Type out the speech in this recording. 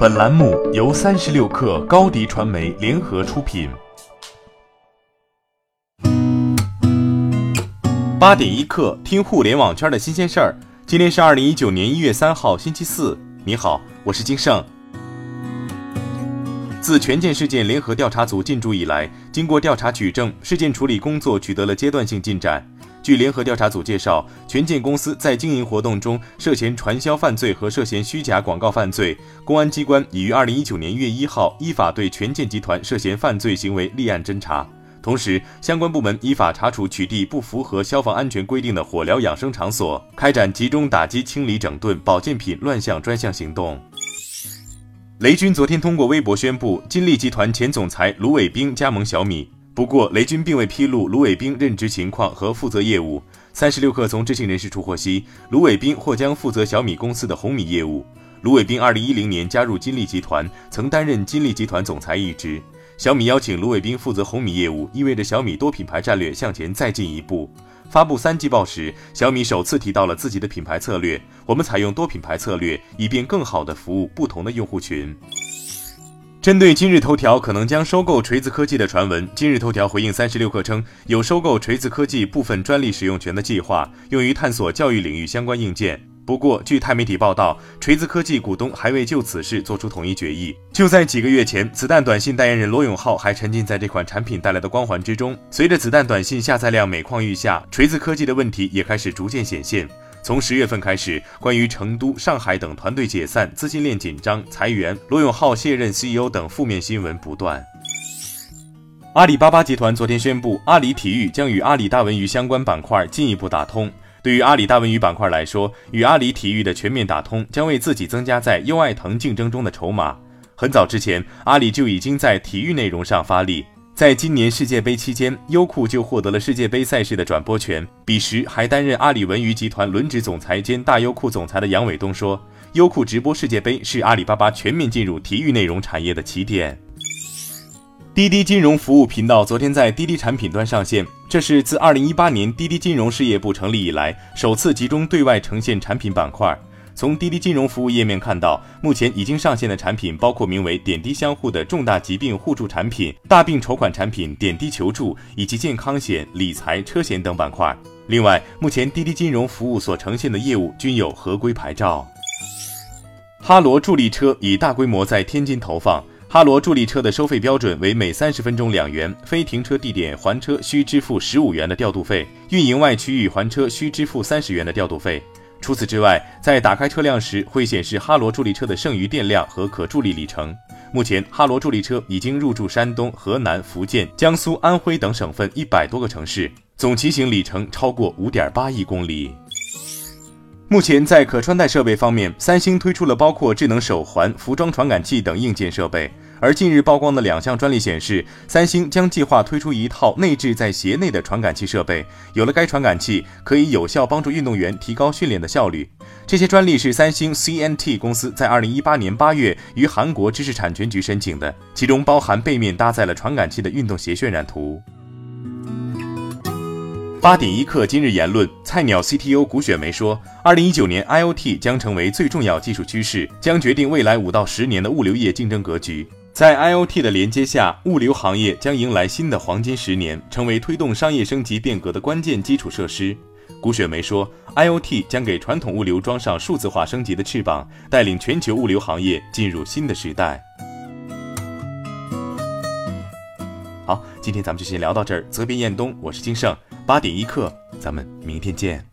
本栏目由三十六氪高低传媒联合出品。八点一刻，听互联网圈的新鲜事儿。今天是二零一九年一月三号，星期四。你好，我是金盛。自权健事件联合调查组进驻以来，经过调查取证，事件处理工作取得了阶段性进展。据联合调查组介绍，权健公司在经营活动中涉嫌传销犯罪和涉嫌虚假广告犯罪，公安机关已于二零一九年一月一号依法对权健集团涉嫌犯罪行为立案侦查。同时，相关部门依法查处取缔不符合消防安全规定的火疗养生场所，开展集中打击清理整顿保健品乱象专项行动。雷军昨天通过微博宣布，金立集团前总裁卢伟冰加盟小米。不过，雷军并未披露卢伟冰任职情况和负责业务。三十六氪从知情人士处获悉，卢伟冰或将负责小米公司的红米业务。卢伟冰二零一零年加入金立集团，曾担任金立集团总裁一职。小米邀请卢伟冰负责红米业务，意味着小米多品牌战略向前再进一步。发布三季报时，小米首次提到了自己的品牌策略：我们采用多品牌策略，以便更好地服务不同的用户群。针对今日头条可能将收购锤子科技的传闻，今日头条回应三十六氪称，有收购锤子科技部分专利使用权的计划，用于探索教育领域相关硬件。不过，据泰媒体报道，锤子科技股东还未就此事做出统一决议。就在几个月前，子弹短信代言人罗永浩还沉浸在这款产品带来的光环之中。随着子弹短信下载量每况愈下，锤子科技的问题也开始逐渐显现。从十月份开始，关于成都、上海等团队解散、资金链紧张、裁员、罗永浩卸任 CEO 等负面新闻不断。阿里巴巴集团昨天宣布，阿里体育将与阿里大文娱相关板块进一步打通。对于阿里大文娱板块来说，与阿里体育的全面打通将为自己增加在优爱腾竞争中的筹码。很早之前，阿里就已经在体育内容上发力。在今年世界杯期间，优酷就获得了世界杯赛事的转播权。彼时还担任阿里文娱集团轮值总裁兼大优酷总裁的杨伟东说：“优酷直播世界杯是阿里巴巴全面进入体育内容产业的起点。”滴滴金融服务频道昨天在滴滴产品端上线，这是自2018年滴滴金融事业部成立以来首次集中对外呈现产品板块。从滴滴金融服务页面看到，目前已经上线的产品包括名为“点滴相互”的重大疾病互助产品、大病筹款产品“点滴求助”以及健康险、理财、车险等板块。另外，目前滴滴金融服务所呈现的业务均有合规牌照。哈罗助力车已大规模在天津投放。哈罗助力车的收费标准为每三十分钟两元，非停车地点还车需支付十五元的调度费，运营外区域还车需支付三十元的调度费。除此之外，在打开车辆时会显示哈罗助力车的剩余电量和可助力里程。目前，哈罗助力车已经入驻山东、河南、福建、江苏、安徽等省份一百多个城市，总骑行里程超过五点八亿公里。目前，在可穿戴设备方面，三星推出了包括智能手环、服装传感器等硬件设备。而近日曝光的两项专利显示，三星将计划推出一套内置在鞋内的传感器设备。有了该传感器，可以有效帮助运动员提高训练的效率。这些专利是三星 CNT 公司在二零一八年八月于韩国知识产权局申请的，其中包含背面搭载了传感器的运动鞋渲染图。八点一刻，今日言论：菜鸟 CTO 古雪梅说，二零一九年 IOT 将成为最重要技术趋势，将决定未来五到十年的物流业竞争格局。在 IOT 的连接下，物流行业将迎来新的黄金十年，成为推动商业升级变革的关键基础设施。古雪梅说，IOT 将给传统物流装上数字化升级的翅膀，带领全球物流行业进入新的时代。好，今天咱们就先聊到这儿。责编：彦东，我是金盛，八点一刻，咱们明天见。